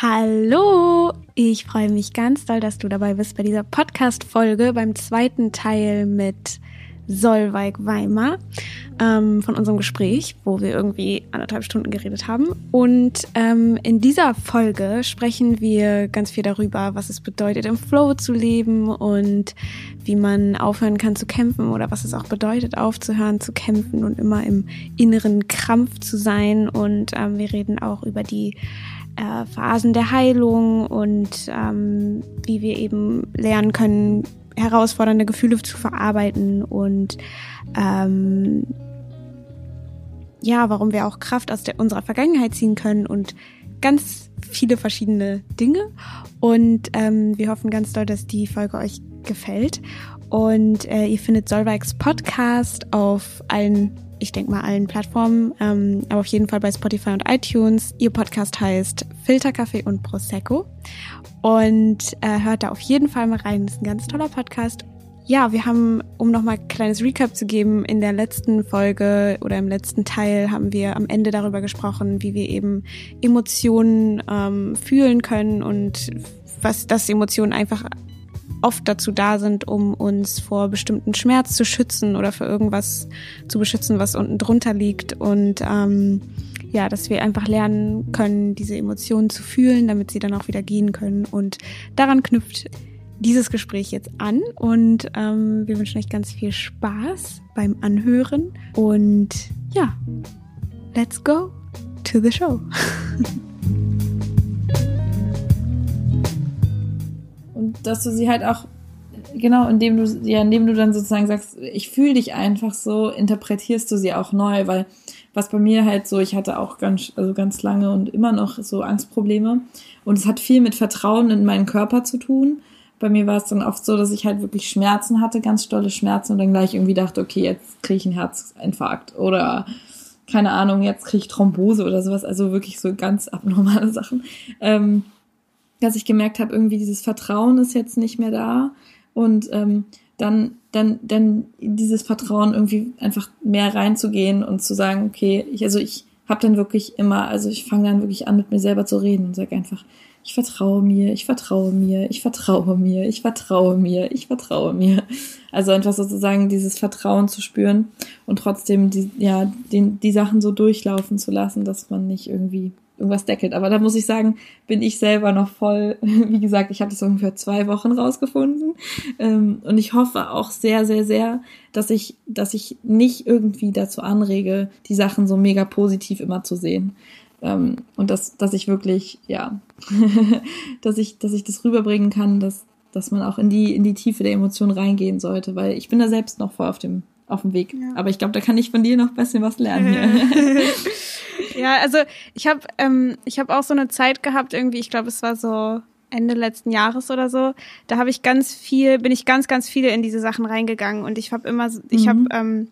Hallo! Ich freue mich ganz doll, dass du dabei bist bei dieser Podcast-Folge beim zweiten Teil mit Solveig Weimar ähm, von unserem Gespräch, wo wir irgendwie anderthalb Stunden geredet haben. Und ähm, in dieser Folge sprechen wir ganz viel darüber, was es bedeutet, im Flow zu leben und wie man aufhören kann zu kämpfen oder was es auch bedeutet, aufzuhören zu kämpfen und immer im inneren Krampf zu sein. Und ähm, wir reden auch über die äh, Phasen der Heilung und ähm, wie wir eben lernen können, herausfordernde Gefühle zu verarbeiten und ähm, ja, warum wir auch Kraft aus der, unserer Vergangenheit ziehen können und ganz viele verschiedene Dinge. Und ähm, wir hoffen ganz doll, dass die Folge euch gefällt. Und äh, ihr findet Solveigs Podcast auf allen ich denke mal allen Plattformen, ähm, aber auf jeden Fall bei Spotify und iTunes. Ihr Podcast heißt Filterkaffee und Prosecco und äh, hört da auf jeden Fall mal rein. Das ist ein ganz toller Podcast. Ja, wir haben, um nochmal ein kleines Recap zu geben, in der letzten Folge oder im letzten Teil haben wir am Ende darüber gesprochen, wie wir eben Emotionen ähm, fühlen können und was das Emotionen einfach oft dazu da sind, um uns vor bestimmten Schmerz zu schützen oder für irgendwas zu beschützen, was unten drunter liegt. Und ähm, ja, dass wir einfach lernen können, diese Emotionen zu fühlen, damit sie dann auch wieder gehen können. Und daran knüpft dieses Gespräch jetzt an. Und ähm, wir wünschen euch ganz viel Spaß beim Anhören. Und ja, let's go to the show. dass du sie halt auch, genau, indem du, ja, indem du dann sozusagen sagst, ich fühle dich einfach so, interpretierst du sie auch neu, weil was bei mir halt so, ich hatte auch ganz, also ganz lange und immer noch so Angstprobleme. Und es hat viel mit Vertrauen in meinen Körper zu tun. Bei mir war es dann oft so, dass ich halt wirklich Schmerzen hatte, ganz stolle Schmerzen und dann gleich irgendwie dachte, okay, jetzt kriege ich einen Herzinfarkt oder keine Ahnung, jetzt kriege ich Thrombose oder sowas. Also wirklich so ganz abnormale Sachen. Ähm, dass ich gemerkt habe, irgendwie dieses Vertrauen ist jetzt nicht mehr da und ähm, dann, dann, dann dieses Vertrauen irgendwie einfach mehr reinzugehen und zu sagen, okay, ich, also ich habe dann wirklich immer, also ich fange dann wirklich an, mit mir selber zu reden und sage einfach, ich vertraue mir, ich vertraue mir, ich vertraue mir, ich vertraue mir, ich vertraue mir. Also einfach sozusagen dieses Vertrauen zu spüren und trotzdem die, ja, den, die Sachen so durchlaufen zu lassen, dass man nicht irgendwie irgendwas deckelt. Aber da muss ich sagen, bin ich selber noch voll, wie gesagt, ich habe das ungefähr zwei Wochen rausgefunden. Ähm, und ich hoffe auch sehr, sehr, sehr, dass ich, dass ich nicht irgendwie dazu anrege, die Sachen so mega positiv immer zu sehen. Ähm, und dass, dass ich wirklich, ja, dass ich, dass ich das rüberbringen kann, dass, dass man auch in die, in die Tiefe der Emotionen reingehen sollte, weil ich bin da selbst noch voll auf dem, auf dem Weg. Ja. Aber ich glaube, da kann ich von dir noch ein bisschen was lernen. Ja, also ich habe ähm, ich habe auch so eine Zeit gehabt irgendwie, ich glaube, es war so Ende letzten Jahres oder so. Da habe ich ganz viel, bin ich ganz ganz viel in diese Sachen reingegangen und ich habe immer ich mhm. habe ähm,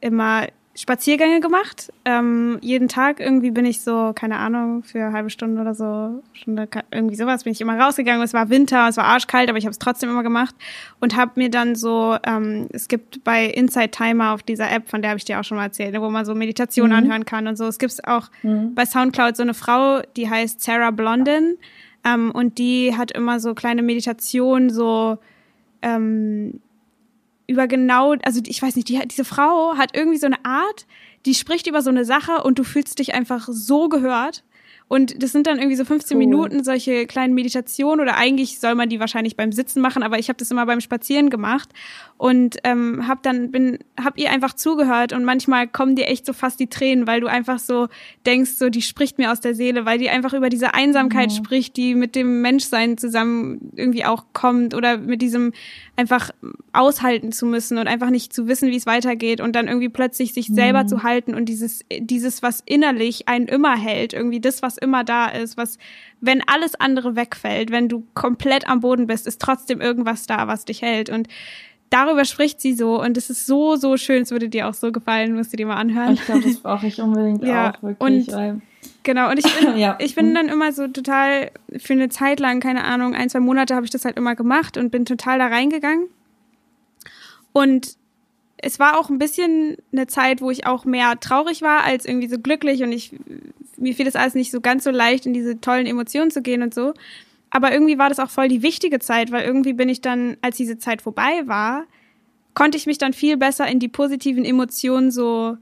immer Spaziergänge gemacht. Ähm, jeden Tag irgendwie bin ich so, keine Ahnung, für eine halbe Stunde oder so, Stunde, irgendwie sowas, bin ich immer rausgegangen. Es war Winter, es war arschkalt, aber ich habe es trotzdem immer gemacht und habe mir dann so, ähm, es gibt bei Inside Timer auf dieser App, von der habe ich dir auch schon mal erzählt, wo man so Meditation mhm. anhören kann und so. Es gibt auch mhm. bei Soundcloud so eine Frau, die heißt Sarah Blondin ähm, und die hat immer so kleine Meditationen, so ähm, über genau, also ich weiß nicht, die, diese Frau hat irgendwie so eine Art, die spricht über so eine Sache und du fühlst dich einfach so gehört und das sind dann irgendwie so 15 cool. Minuten solche kleinen Meditationen oder eigentlich soll man die wahrscheinlich beim Sitzen machen, aber ich habe das immer beim Spazieren gemacht und ähm, hab dann bin hab ihr einfach zugehört und manchmal kommen dir echt so fast die Tränen, weil du einfach so denkst, so die spricht mir aus der Seele, weil die einfach über diese Einsamkeit mhm. spricht, die mit dem Menschsein zusammen irgendwie auch kommt oder mit diesem einfach aushalten zu müssen und einfach nicht zu wissen, wie es weitergeht und dann irgendwie plötzlich sich selber mhm. zu halten und dieses dieses was innerlich einen immer hält, irgendwie das was immer da ist, was, wenn alles andere wegfällt, wenn du komplett am Boden bist, ist trotzdem irgendwas da, was dich hält. Und darüber spricht sie so und es ist so, so schön. Es würde dir auch so gefallen, musst du dir mal anhören. Ich glaube, das brauche ich unbedingt ja, auch, wirklich. Und Genau, und ich bin, ja. ich bin dann immer so total, für eine Zeit lang, keine Ahnung, ein, zwei Monate habe ich das halt immer gemacht und bin total da reingegangen. Und es war auch ein bisschen eine Zeit, wo ich auch mehr traurig war als irgendwie so glücklich und ich mir fiel das alles nicht so ganz so leicht, in diese tollen Emotionen zu gehen und so. Aber irgendwie war das auch voll die wichtige Zeit, weil irgendwie bin ich dann, als diese Zeit vorbei war, konnte ich mich dann viel besser in die positiven Emotionen so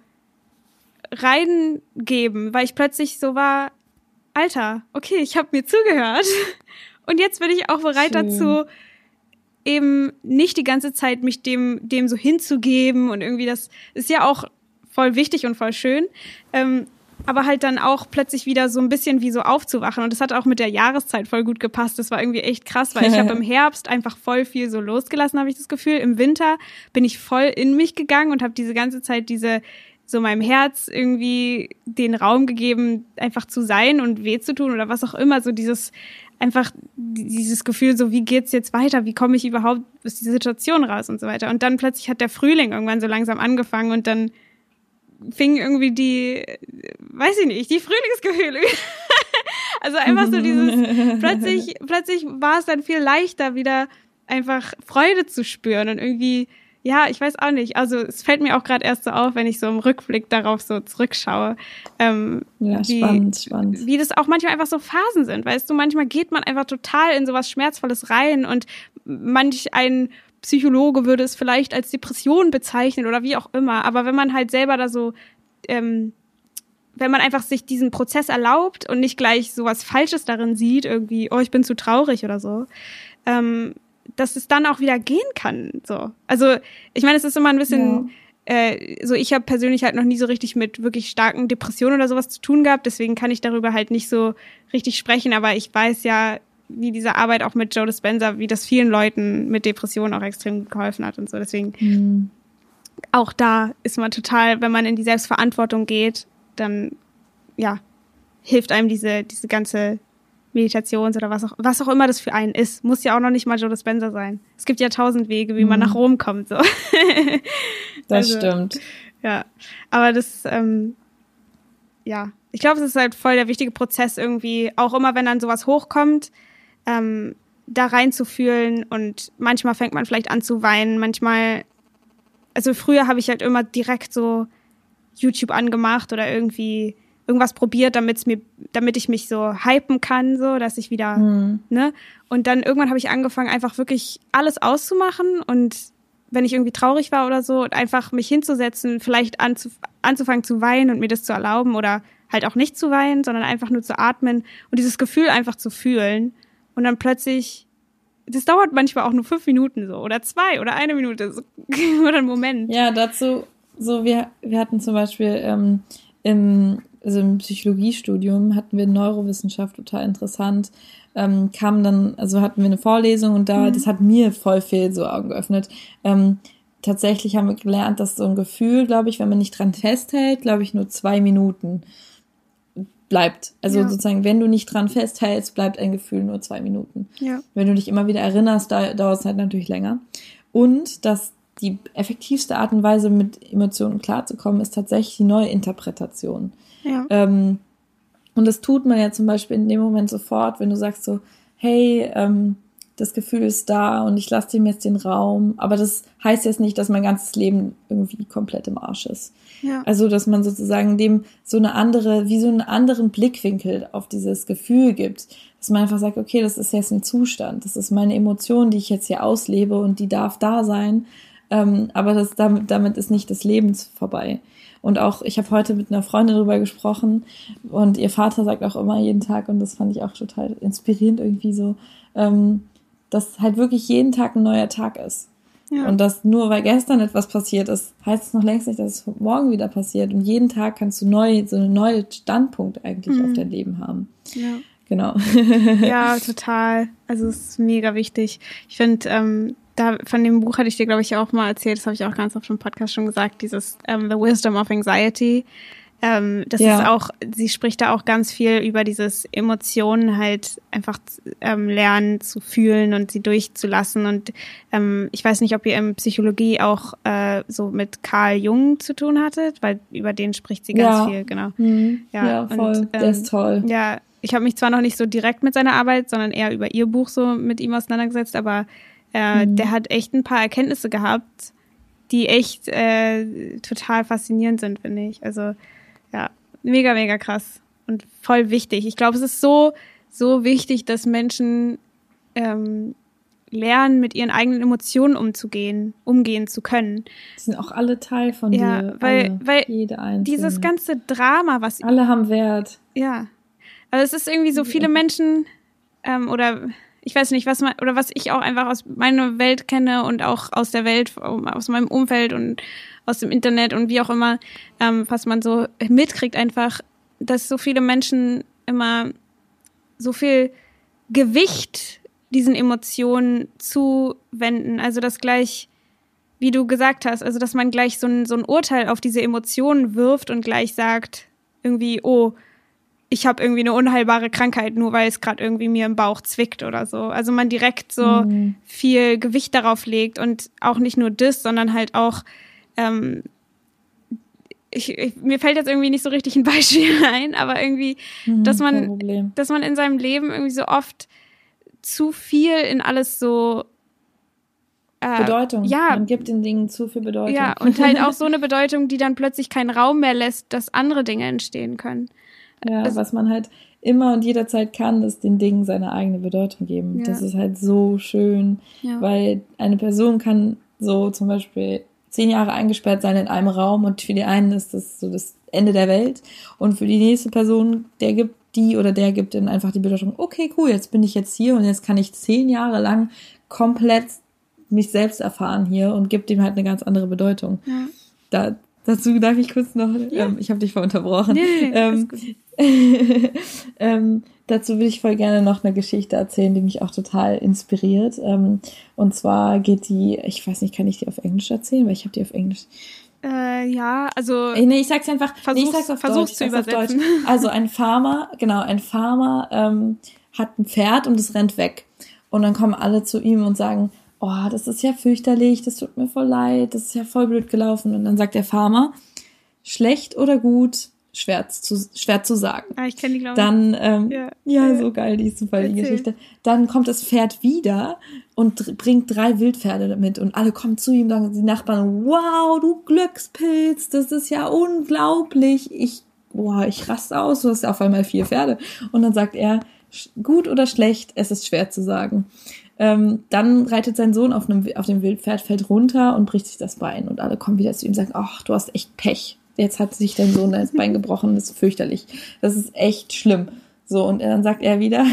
reingeben, weil ich plötzlich so war, Alter, okay, ich habe mir zugehört und jetzt bin ich auch bereit Schön. dazu, eben nicht die ganze Zeit mich dem dem so hinzugeben und irgendwie das ist ja auch voll wichtig und voll schön. Ähm, aber halt dann auch plötzlich wieder so ein bisschen wie so aufzuwachen. Und das hat auch mit der Jahreszeit voll gut gepasst. Das war irgendwie echt krass, weil ich habe im Herbst einfach voll viel so losgelassen, habe ich das Gefühl. Im Winter bin ich voll in mich gegangen und habe diese ganze Zeit diese so meinem Herz irgendwie den Raum gegeben, einfach zu sein und weh zu tun oder was auch immer. So dieses einfach dieses Gefühl, so wie geht's jetzt weiter? Wie komme ich überhaupt aus dieser Situation raus und so weiter? Und dann plötzlich hat der Frühling irgendwann so langsam angefangen und dann fing irgendwie die, weiß ich nicht, die Frühlingsgefühle. also einfach so dieses, plötzlich, plötzlich war es dann viel leichter, wieder einfach Freude zu spüren und irgendwie, ja, ich weiß auch nicht. Also es fällt mir auch gerade erst so auf, wenn ich so im Rückblick darauf so zurückschaue. Ähm, ja, wie, spannend, spannend. Wie das auch manchmal einfach so Phasen sind. Weißt du, manchmal geht man einfach total in sowas Schmerzvolles rein und manch ein Psychologe würde es vielleicht als Depression bezeichnen oder wie auch immer. Aber wenn man halt selber da so, ähm, wenn man einfach sich diesen Prozess erlaubt und nicht gleich sowas Falsches darin sieht, irgendwie, oh, ich bin zu traurig oder so, ähm, dass es dann auch wieder gehen kann. So. Also, ich meine, es ist immer ein bisschen. Ja. Äh, so ich habe persönlich halt noch nie so richtig mit wirklich starken Depressionen oder sowas zu tun gehabt, deswegen kann ich darüber halt nicht so richtig sprechen, aber ich weiß ja, wie diese Arbeit auch mit Joe Dispenza, wie das vielen Leuten mit Depressionen auch extrem geholfen hat und so. Deswegen mhm. auch da ist man total, wenn man in die Selbstverantwortung geht, dann ja hilft einem diese diese ganze Meditations oder was auch was auch immer das für einen ist. Muss ja auch noch nicht mal Joe Dispenza sein. Es gibt ja tausend Wege, wie mhm. man nach Rom kommt. So. das also, stimmt. Ja, aber das ähm, ja, ich glaube, es ist halt voll der wichtige Prozess irgendwie, auch immer wenn dann sowas hochkommt, ähm, da reinzufühlen und manchmal fängt man vielleicht an zu weinen, manchmal, also früher habe ich halt immer direkt so YouTube angemacht oder irgendwie irgendwas probiert, damit mir, damit ich mich so hypen kann, so, dass ich wieder, mhm. ne? Und dann irgendwann habe ich angefangen, einfach wirklich alles auszumachen und wenn ich irgendwie traurig war oder so, einfach mich hinzusetzen, vielleicht anzuf anzufangen zu weinen und mir das zu erlauben oder halt auch nicht zu weinen, sondern einfach nur zu atmen und dieses Gefühl einfach zu fühlen und dann plötzlich, das dauert manchmal auch nur fünf Minuten so oder zwei oder eine Minute so, oder einen Moment. Ja, dazu, so wir, wir hatten zum Beispiel ähm, im, also im Psychologiestudium hatten wir Neurowissenschaft total interessant. Ähm, kam dann, also hatten wir eine Vorlesung und da, mhm. das hat mir voll viel so Augen geöffnet. Ähm, tatsächlich haben wir gelernt, dass so ein Gefühl, glaube ich, wenn man nicht dran festhält, glaube ich, nur zwei Minuten bleibt. Also ja. sozusagen, wenn du nicht dran festhältst, bleibt ein Gefühl nur zwei Minuten. Ja. Wenn du dich immer wieder erinnerst, da, dauert es halt natürlich länger. Und dass die effektivste Art und Weise, mit Emotionen klarzukommen, ist tatsächlich die neue Interpretation. Ja. Ähm, und das tut man ja zum Beispiel in dem Moment sofort, wenn du sagst so, hey, ähm, das Gefühl ist da und ich lasse dem jetzt den Raum. Aber das heißt jetzt nicht, dass mein ganzes Leben irgendwie komplett im Arsch ist. Ja. Also, dass man sozusagen dem so eine andere, wie so einen anderen Blickwinkel auf dieses Gefühl gibt. Dass man einfach sagt, okay, das ist jetzt ein Zustand, das ist meine Emotion, die ich jetzt hier auslebe und die darf da sein. Ähm, aber das, damit, damit ist nicht das Leben vorbei. Und auch, ich habe heute mit einer Freundin darüber gesprochen und ihr Vater sagt auch immer jeden Tag, und das fand ich auch total inspirierend irgendwie so, ähm, dass halt wirklich jeden Tag ein neuer Tag ist. Ja. Und dass nur weil gestern etwas passiert ist, heißt es noch längst nicht, dass es morgen wieder passiert. Und jeden Tag kannst du neu, so einen neuen Standpunkt eigentlich mhm. auf dein Leben haben. Ja. Genau. ja, total. Also es ist mega wichtig. Ich finde, ähm, da von dem Buch hatte ich dir, glaube ich, auch mal erzählt, das habe ich auch ganz oft im Podcast schon gesagt, dieses ähm, The Wisdom of Anxiety. Ähm, das ja. ist auch, sie spricht da auch ganz viel über dieses Emotionen halt einfach ähm, lernen zu fühlen und sie durchzulassen. Und ähm, ich weiß nicht, ob ihr in Psychologie auch äh, so mit Carl Jung zu tun hattet, weil über den spricht sie ganz ja. viel, genau. Mhm. Ja, ja, voll. Und, Der ist ähm, toll. Ja, ich habe mich zwar noch nicht so direkt mit seiner Arbeit, sondern eher über ihr Buch so mit ihm auseinandergesetzt, aber äh, mhm. der hat echt ein paar Erkenntnisse gehabt, die echt äh, total faszinierend sind, finde ich. Also ja, mega, mega krass. und voll wichtig. Ich glaube, es ist so, so wichtig, dass Menschen ähm, lernen, mit ihren eigenen Emotionen umzugehen, umgehen zu können. Die sind auch alle Teil von ja, dir. Weil, alle, weil dieses ganze Drama, was. Alle haben Wert. Ja. Also es ist irgendwie so viele Menschen ähm, oder ich weiß nicht, was man, oder was ich auch einfach aus meiner Welt kenne und auch aus der Welt, aus meinem Umfeld und aus dem Internet und wie auch immer, ähm, was man so mitkriegt, einfach, dass so viele Menschen immer so viel Gewicht diesen Emotionen zuwenden. Also dass gleich, wie du gesagt hast, also dass man gleich so ein, so ein Urteil auf diese Emotionen wirft und gleich sagt, irgendwie, oh, ich habe irgendwie eine unheilbare Krankheit, nur weil es gerade irgendwie mir im Bauch zwickt oder so. Also man direkt so Mhm. viel Gewicht darauf legt und auch nicht nur das, sondern halt auch ähm, ich, ich, mir fällt jetzt irgendwie nicht so richtig ein Beispiel ein, aber irgendwie, Mhm, dass man, dass man in seinem Leben irgendwie so oft zu viel in alles so äh, Bedeutung. Ja, Man gibt den Dingen zu viel Bedeutung. ja, und halt auch so eine Bedeutung, die dann plötzlich keinen Raum mehr lässt, dass andere Dinge entstehen können. Ja, Es- was man halt immer und jederzeit kann, ist den Dingen seine eigene Bedeutung geben. Ja. Das ist halt so schön, Ja. weil eine Person kann so zum Beispiel zehn Jahre eingesperrt sein in einem Raum und für die einen ist das so das Ende der Welt und für die nächste Person, der gibt die oder der gibt dann einfach die Bedeutung, okay, cool, jetzt bin ich jetzt hier und jetzt kann ich zehn Jahre lang komplett mich selbst erfahren hier und gibt dem halt eine ganz andere Bedeutung. Ja. Da, dazu darf ich kurz noch, ähm, ich habe dich voll unterbrochen. Nee, nee, nee, ähm, ähm, dazu würde ich voll gerne noch eine Geschichte erzählen, die mich auch total inspiriert. Ähm, und zwar geht die, ich weiß nicht, kann ich die auf Englisch erzählen, weil ich habe die auf Englisch. Äh, ja, also Ey, nee, ich sag's einfach. nee, ich Versuch's- sag's auf versuch's Deutsch. ich zu übersetzen. Deutsch. Also ein Farmer, genau, ein Farmer ähm, hat ein Pferd und es rennt weg. Und dann kommen alle zu ihm und sagen, oh, das ist ja fürchterlich, das tut mir voll leid, das ist ja voll blöd gelaufen. Und dann sagt der Farmer, schlecht oder gut, schwer zu, schwer zu sagen. ah, ich kenne die, glaube ich. Dann, ähm, Ja. ja, so geil, die ist super, die Erzähl. Geschichte. Dann kommt das Pferd wieder und bringt drei Wildpferde mit und alle kommen zu ihm, sagen die Nachbarn, wow, du Glückspilz, das ist ja unglaublich. Ich, boah, ich raste aus, du hast ja auf einmal vier Pferde. Und dann sagt er, gut oder schlecht, es ist schwer zu sagen. Ähm, dann reitet sein Sohn auf, einem, auf dem Wildpferd, fällt runter und bricht sich das Bein. Und alle kommen wieder zu ihm und sagen, ach, du hast echt Pech. Jetzt hat sich dein Sohn das Bein gebrochen, das ist fürchterlich. Das ist echt schlimm. So, und dann sagt er wieder,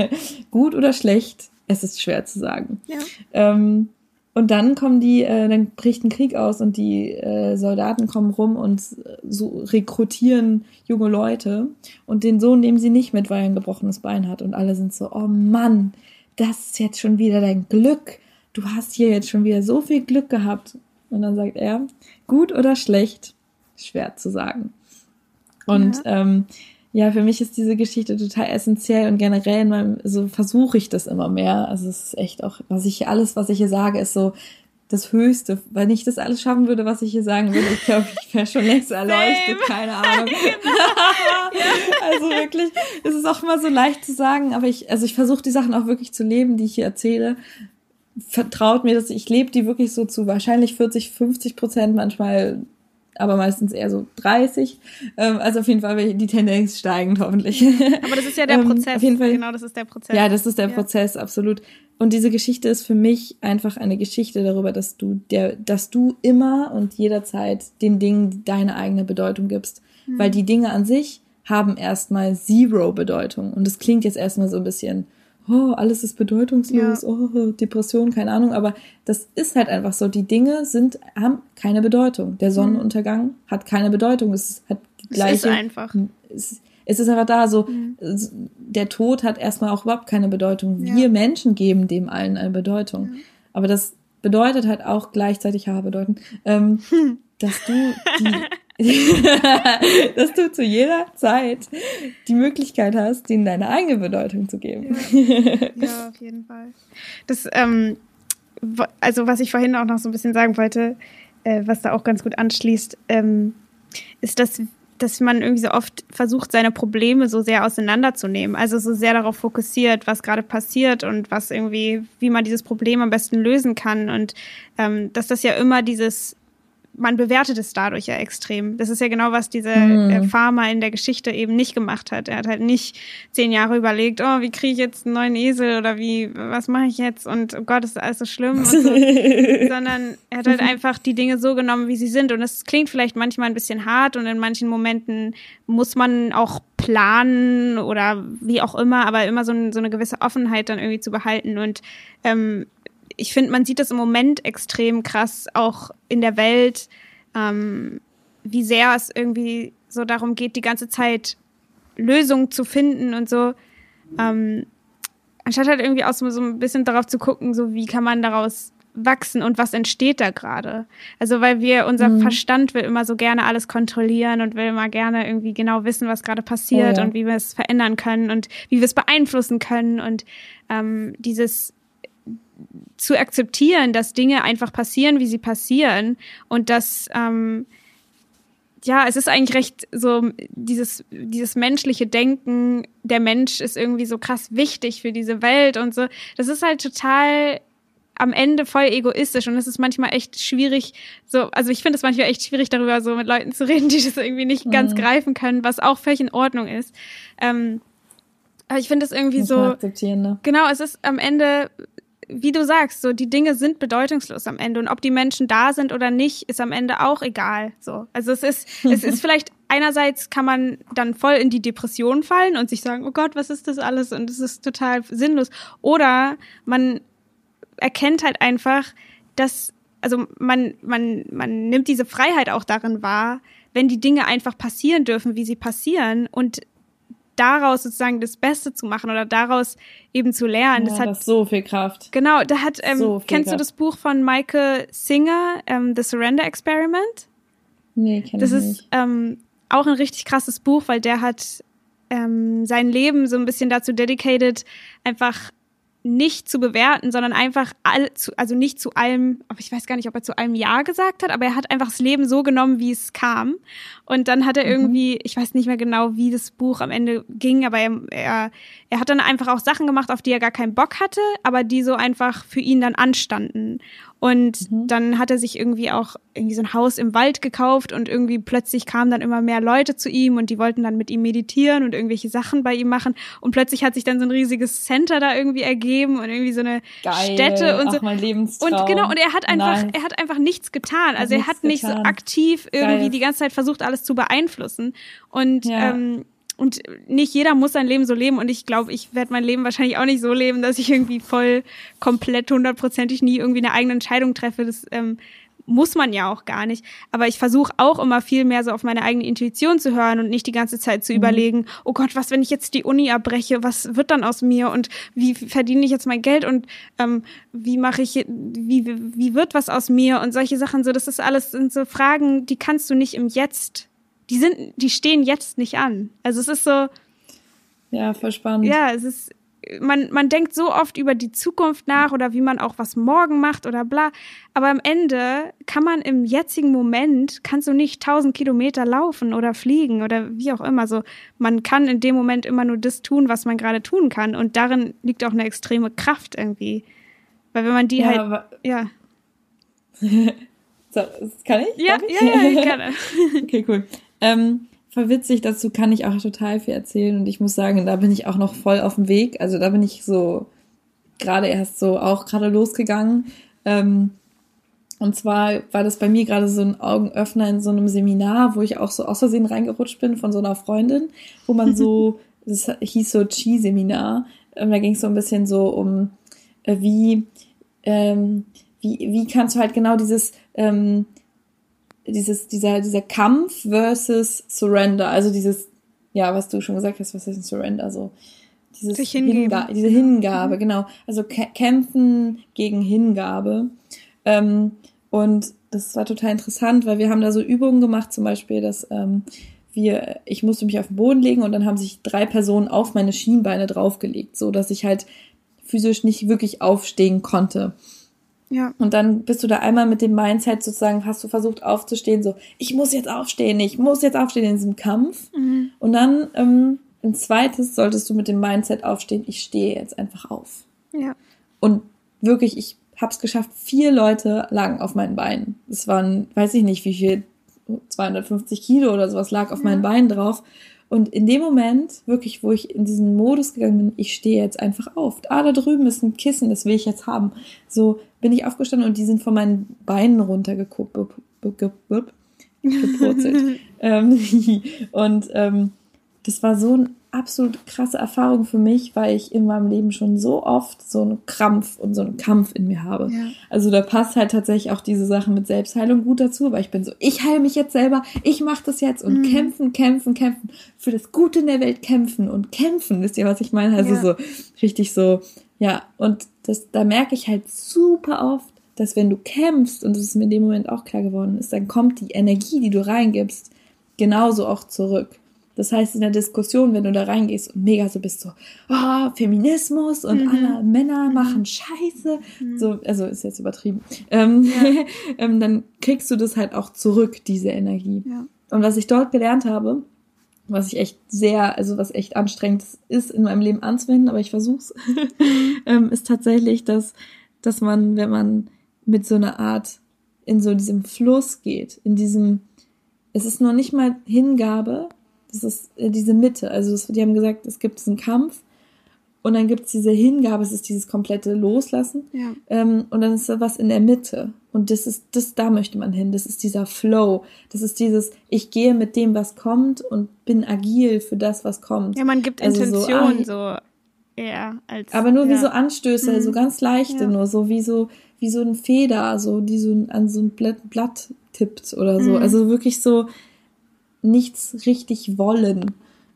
gut oder schlecht, es ist schwer zu sagen. ja. Ähm, und dann kommen die, äh, dann bricht ein Krieg aus und die äh, Soldaten kommen rum und so rekrutieren junge Leute. Und den Sohn nehmen sie nicht mit, weil er ein gebrochenes Bein hat. Und alle sind so, oh Mann, das ist jetzt schon wieder dein Glück. Du hast hier jetzt schon wieder so viel Glück gehabt. Und dann sagt er, gut oder schlecht, schwer zu sagen. Und ja. ähm, ja, für mich ist diese Geschichte total essentiell und generell in meinem, so versuche ich das immer mehr. Also es ist echt auch, was ich hier, alles, was ich hier sage, ist so das Höchste. Wenn ich das alles schaffen würde, was ich hier sagen würde, ich glaube, ich wäre schon längst erleuchtet, keine Ahnung. also wirklich, es ist auch immer so leicht zu sagen, aber ich, also ich versuche die Sachen auch wirklich zu leben, die ich hier erzähle. Vertraut mir, dass ich lebe die wirklich so zu wahrscheinlich 40, 50 Prozent, manchmal aber meistens eher so 30. Ähm, also auf jeden Fall die Tendenz steigend hoffentlich. Aber das ist ja der Ähm, Prozess. auf jeden Fall. Genau, das ist der Prozess. Ja, das ist der Ja. Prozess, absolut. Und diese Geschichte ist für mich einfach eine Geschichte darüber, dass du der, dass du immer und jederzeit den Dingen deine eigene Bedeutung gibst. Mhm. Weil die Dinge an sich haben erstmal zero Bedeutung. Und das klingt jetzt erstmal so ein bisschen, oh, alles ist bedeutungslos, Ja. oh, Depression, keine Ahnung, aber das ist halt einfach so. Die Dinge sind, haben keine Bedeutung. Der Sonnenuntergang hat keine Bedeutung. Es hat die Es gleiche. ist einfach. Es, es ist einfach da so, Mhm. der Tod hat erstmal auch überhaupt keine Bedeutung. Ja. Wir Menschen geben dem allen eine Bedeutung. Aber das bedeutet halt auch gleichzeitig, ja, bedeuten, ähm, dass du die, dass du zu jeder Zeit die Möglichkeit hast, denen deine eigene Bedeutung zu geben. Ja, auf jeden Fall. Das, ähm, also was ich vorhin auch noch so ein bisschen sagen wollte, äh, was da auch ganz gut anschließt, ähm, ist, dass, dass man irgendwie so oft versucht, seine Probleme so sehr auseinanderzunehmen. Also so sehr darauf fokussiert, was gerade passiert und was irgendwie, wie man dieses Problem am besten lösen kann. Und ähm, dass das ja immer dieses man bewertet es dadurch ja extrem. Das ist ja genau, was dieser mhm. Farmer in der Geschichte eben nicht gemacht hat. Er hat halt nicht zehn Jahre überlegt, oh, wie kriege ich jetzt einen neuen Esel oder wie, was mache ich jetzt und oh Gott, ist alles so schlimm so. sondern er hat halt einfach die Dinge so genommen, wie sie sind. Und es klingt vielleicht manchmal ein bisschen hart und in manchen Momenten muss man auch planen oder wie auch immer, aber immer so, ein, so eine gewisse Offenheit dann irgendwie zu behalten und ähm, ich finde, man sieht das im Moment extrem krass auch in der Welt, ähm, wie sehr es irgendwie so darum geht, die ganze Zeit Lösungen zu finden und so. Ähm, anstatt halt irgendwie auch so, so ein bisschen darauf zu gucken, so wie kann man daraus wachsen und was entsteht da gerade. Also weil wir, unser mhm. Verstand will immer so gerne alles kontrollieren und will immer gerne irgendwie genau wissen, was gerade passiert oh, ja. und wie wir es verändern können und wie wir es beeinflussen können und ähm, dieses zu akzeptieren, dass Dinge einfach passieren, wie sie passieren und dass ähm, ja, es ist eigentlich recht so dieses dieses menschliche Denken, der Mensch ist irgendwie so krass wichtig für diese Welt und so. Das ist halt total am Ende voll egoistisch und es ist manchmal echt schwierig, so, also ich finde es manchmal echt schwierig, darüber so mit Leuten zu reden, die das irgendwie nicht mhm. ganz greifen können, was auch völlig in Ordnung ist. Ähm, aber ich finde es irgendwie so. Ne? Genau, es ist am Ende wie du sagst, so die Dinge sind bedeutungslos am Ende und ob die Menschen da sind oder nicht, ist am Ende auch egal. So, also es ist, es ist vielleicht einerseits kann man dann voll in die Depression fallen und sich sagen, oh Gott, was ist das alles und es ist total sinnlos. Oder man erkennt halt einfach, dass also man man man nimmt diese Freiheit auch darin wahr, wenn die Dinge einfach passieren dürfen, wie sie passieren und daraus sozusagen das Beste zu machen oder daraus eben zu lernen. Ja, das hat das so viel Kraft. Genau, da hat ähm, so kennst Kraft. du das Buch von Michael Singer, ähm, The Surrender Experiment? Nee, kenn das ich nicht. Das ist ähm, auch ein richtig krasses Buch, weil der hat ähm, sein Leben so ein bisschen dazu dedicated, einfach nicht zu bewerten, sondern einfach all, zu, also nicht zu allem, ich weiß gar nicht, ob er zu allem Ja gesagt hat, aber er hat einfach das Leben so genommen, wie es kam. Und dann hat er mhm. irgendwie, ich weiß nicht mehr genau, wie das Buch am Ende ging, aber er, er, er hat dann einfach auch Sachen gemacht, auf die er gar keinen Bock hatte, aber die so einfach für ihn dann anstanden. Und mhm. dann hat er sich irgendwie auch irgendwie so ein Haus im Wald gekauft und irgendwie plötzlich kamen dann immer mehr Leute zu ihm und die wollten dann mit ihm meditieren und irgendwelche Sachen bei ihm machen. Und plötzlich hat sich dann so ein riesiges Center da irgendwie ergeben und irgendwie so eine Geil, Stätte und so. Mein Lebenstraum. Und genau, und er hat einfach, nice. er hat einfach nichts getan. Also er hat nicht getan. so aktiv irgendwie Geil. die ganze Zeit versucht, alles zu beeinflussen. Und ja. ähm, und nicht jeder muss sein Leben so leben und ich glaube, ich werde mein Leben wahrscheinlich auch nicht so leben, dass ich irgendwie voll komplett hundertprozentig nie irgendwie eine eigene Entscheidung treffe. Das ähm, muss man ja auch gar nicht. Aber ich versuche auch immer viel mehr so auf meine eigene Intuition zu hören und nicht die ganze Zeit zu mhm. überlegen, oh Gott, was, wenn ich jetzt die Uni abbreche, was wird dann aus mir und wie verdiene ich jetzt mein Geld und ähm, wie mache ich, wie, wie wird was aus mir und solche Sachen so. Das ist alles sind so Fragen, die kannst du nicht im Jetzt die sind, die stehen jetzt nicht an. Also es ist so. Ja, voll spannend. Ja, es ist, man, man denkt so oft über die Zukunft nach oder wie man auch was morgen macht oder bla. Aber am Ende kann man im jetzigen Moment, kannst du nicht tausend Kilometer laufen oder fliegen oder wie auch immer. So, man kann in dem Moment immer nur das tun, was man gerade tun kann. Und darin liegt auch eine extreme Kraft irgendwie. Weil wenn man die ja, halt, ja. so, kann ich? Ja, ich? ja, ja, gerne. okay, cool. Ähm, voll witzig, dazu kann ich auch total viel erzählen und ich muss sagen, da bin ich auch noch voll auf dem Weg. Also da bin ich so gerade erst so auch gerade losgegangen. Ähm, und zwar war das bei mir gerade so ein Augenöffner in so einem Seminar, wo ich auch so aus Versehen reingerutscht bin von so einer Freundin, wo man so, das hieß so Chi-Seminar. Da ging es so ein bisschen so um, äh, wie, ähm, wie, wie kannst du halt genau dieses, ähm, dieses, dieser, dieser Kampf versus Surrender, also dieses, ja, was du schon gesagt hast, was ist ein Surrender, so dieses Sich Hinga diese Hingabe, mhm. genau, also kämpfen gegen Hingabe. Ähm, und das war total interessant, weil wir haben da so Übungen gemacht, zum Beispiel, dass ähm, wir, ich musste mich auf den Boden legen und dann haben sich drei Personen auf meine Schienbeine draufgelegt, so dass ich halt physisch nicht wirklich aufstehen konnte. Ja. Und dann bist du da einmal mit dem Mindset sozusagen, hast du versucht aufzustehen, so, ich muss jetzt aufstehen, ich muss jetzt aufstehen in diesem Kampf. Mhm. Und dann ähm, ein zweites solltest du mit dem Mindset aufstehen, ich stehe jetzt einfach auf. Ja. Und wirklich, ich hab's geschafft, vier Leute lagen auf meinen Beinen. Es waren, weiß ich nicht, wie viel, 250 Kilo oder sowas lag auf ja. meinen Beinen drauf. Und in dem Moment, wirklich, wo ich in diesen Modus gegangen bin, ich stehe jetzt einfach auf. Ah, da drüben ist ein Kissen, das will ich jetzt haben. So bin ich aufgestanden und die sind von meinen Beinen runtergepurzelt. ähm, und ähm, das war so ein absolut krasse Erfahrung für mich, weil ich in meinem Leben schon so oft so einen Krampf und so einen Kampf in mir habe. Ja. Also da passt halt tatsächlich auch diese Sache mit Selbstheilung gut dazu, weil ich bin so, ich heile mich jetzt selber, ich mache das jetzt und mhm. kämpfen, kämpfen, kämpfen, für das Gute in der Welt kämpfen und kämpfen, wisst ihr, was ich meine? Also ja. so richtig so, ja, und das, da merke ich halt super oft, dass wenn du kämpfst, und das ist mir in dem Moment auch klar geworden ist, dann kommt die Energie, die du reingibst, genauso auch zurück. Das heißt, in der Diskussion, wenn du da reingehst und mega so bist, so, oh, Feminismus und mhm. alle Männer mhm. machen Scheiße, mhm. so, also ist jetzt übertrieben, ähm, ja. ähm, dann kriegst du das halt auch zurück, diese Energie. Ja. Und was ich dort gelernt habe, was ich echt sehr, also was echt anstrengend ist, in meinem Leben anzuwenden, aber ich versuch's, ähm, ist tatsächlich, dass, dass man, wenn man mit so einer Art in so diesem Fluss geht, in diesem, es ist noch nicht mal Hingabe, das ist äh, diese Mitte. Also die haben gesagt, es gibt diesen Kampf und dann gibt es diese Hingabe, es ist dieses komplette Loslassen. Ja. Ähm, und dann ist da was in der Mitte. Und das ist, das, da möchte man hin. Das ist dieser Flow. Das ist dieses, ich gehe mit dem, was kommt und bin agil für das, was kommt. Ja, man gibt also Intention so, ah, so eher als. Aber nur ja. wie so Anstöße, mhm. so ganz leichte, ja. nur so wie so, wie so ein Feder, so, die so an so ein Blatt, Blatt tippt oder so. Mhm. Also wirklich so, nichts richtig wollen.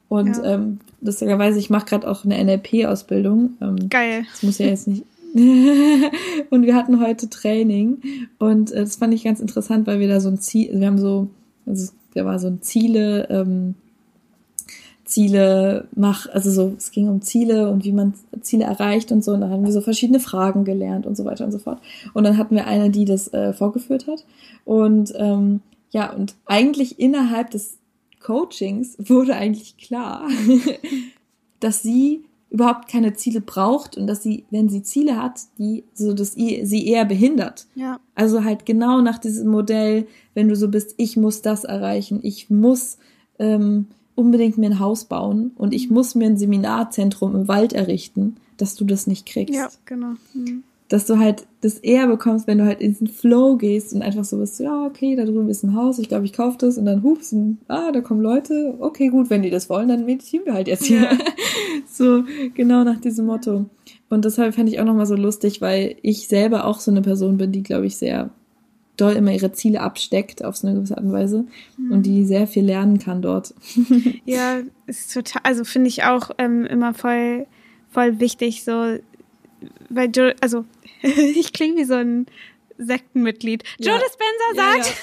Und ja. ähm, lustigerweise, ich mache gerade auch eine NLP-Ausbildung. Ähm, Geil. Das muss ja jetzt nicht. und wir hatten heute Training und äh, das fand ich ganz interessant, weil wir da so ein Ziel, wir haben so, also da war so ein Ziele, ähm, Ziele mach, also so, es ging um Ziele und wie man Ziele erreicht und so. Und da haben wir so verschiedene Fragen gelernt und so weiter und so fort. Und dann hatten wir eine, die das äh, vorgeführt hat. Und ähm, ja, und eigentlich innerhalb des Coachings wurde eigentlich klar, dass sie überhaupt keine Ziele braucht und dass sie, wenn sie Ziele hat, die so dass sie eher behindert. Ja. Also halt genau nach diesem Modell, wenn du so bist, ich muss das erreichen, ich muss ähm, unbedingt mir ein Haus bauen und ich muss mir ein Seminarzentrum im Wald errichten, dass du das nicht kriegst. Ja, genau. Mhm dass du halt das eher bekommst, wenn du halt in diesen Flow gehst und einfach so bist, ja, okay, da drüben ist ein Haus, ich glaube, ich kaufe das und dann hups, und, ah, da kommen Leute, okay, gut, wenn die das wollen, dann meditieren wir halt jetzt hier. Ja. so, genau nach diesem Motto. Und deshalb fände ich auch nochmal so lustig, weil ich selber auch so eine Person bin, die, glaube ich, sehr doll immer ihre Ziele absteckt auf so eine gewisse Art und Weise mhm. und die sehr viel lernen kann dort. ja, ist total, also finde ich auch ähm, immer voll, voll wichtig, so weil Joe, also ich klinge wie so ein Sektenmitglied. Ja. Joe Dispenza sagt.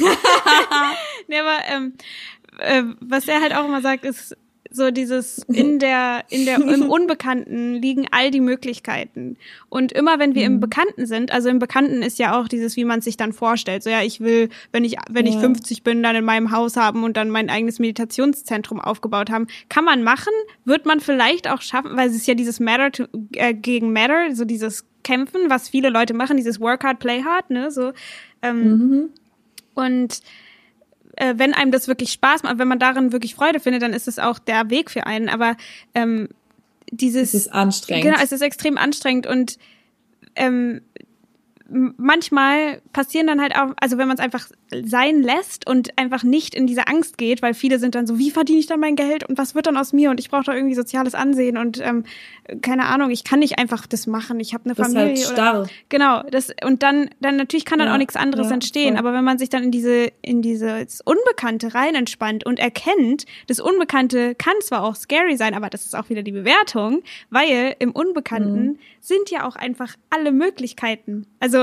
Ja, ja. nee, aber ähm, äh, was er halt auch immer sagt, ist, so dieses in der in der im Unbekannten liegen all die Möglichkeiten und immer wenn wir mhm. im Bekannten sind also im Bekannten ist ja auch dieses wie man sich dann vorstellt so ja ich will wenn ich wenn ja. ich 50 bin dann in meinem Haus haben und dann mein eigenes Meditationszentrum aufgebaut haben kann man machen wird man vielleicht auch schaffen weil es ist ja dieses Matter to, äh, gegen Matter so dieses Kämpfen was viele Leute machen dieses Work hard play hard ne so ähm, mhm. und äh, wenn einem das wirklich Spaß macht, wenn man darin wirklich Freude findet, dann ist es auch der Weg für einen. Aber ähm, dieses. Es ist anstrengend. Genau, es ist extrem anstrengend und ähm, manchmal passieren dann halt auch, also wenn man es einfach sein lässt und einfach nicht in diese Angst geht, weil viele sind dann so, wie verdiene ich dann mein Geld und was wird dann aus mir und ich brauche doch irgendwie soziales Ansehen und ähm, keine Ahnung, ich kann nicht einfach das machen. Ich habe eine das Familie. Ist halt starr. Oder, genau, das und dann dann natürlich kann dann ja, auch nichts anderes ja, entstehen, voll. aber wenn man sich dann in diese in dieses Unbekannte rein entspannt und erkennt, das Unbekannte kann zwar auch scary sein, aber das ist auch wieder die Bewertung, weil im Unbekannten mhm. sind ja auch einfach alle Möglichkeiten. Also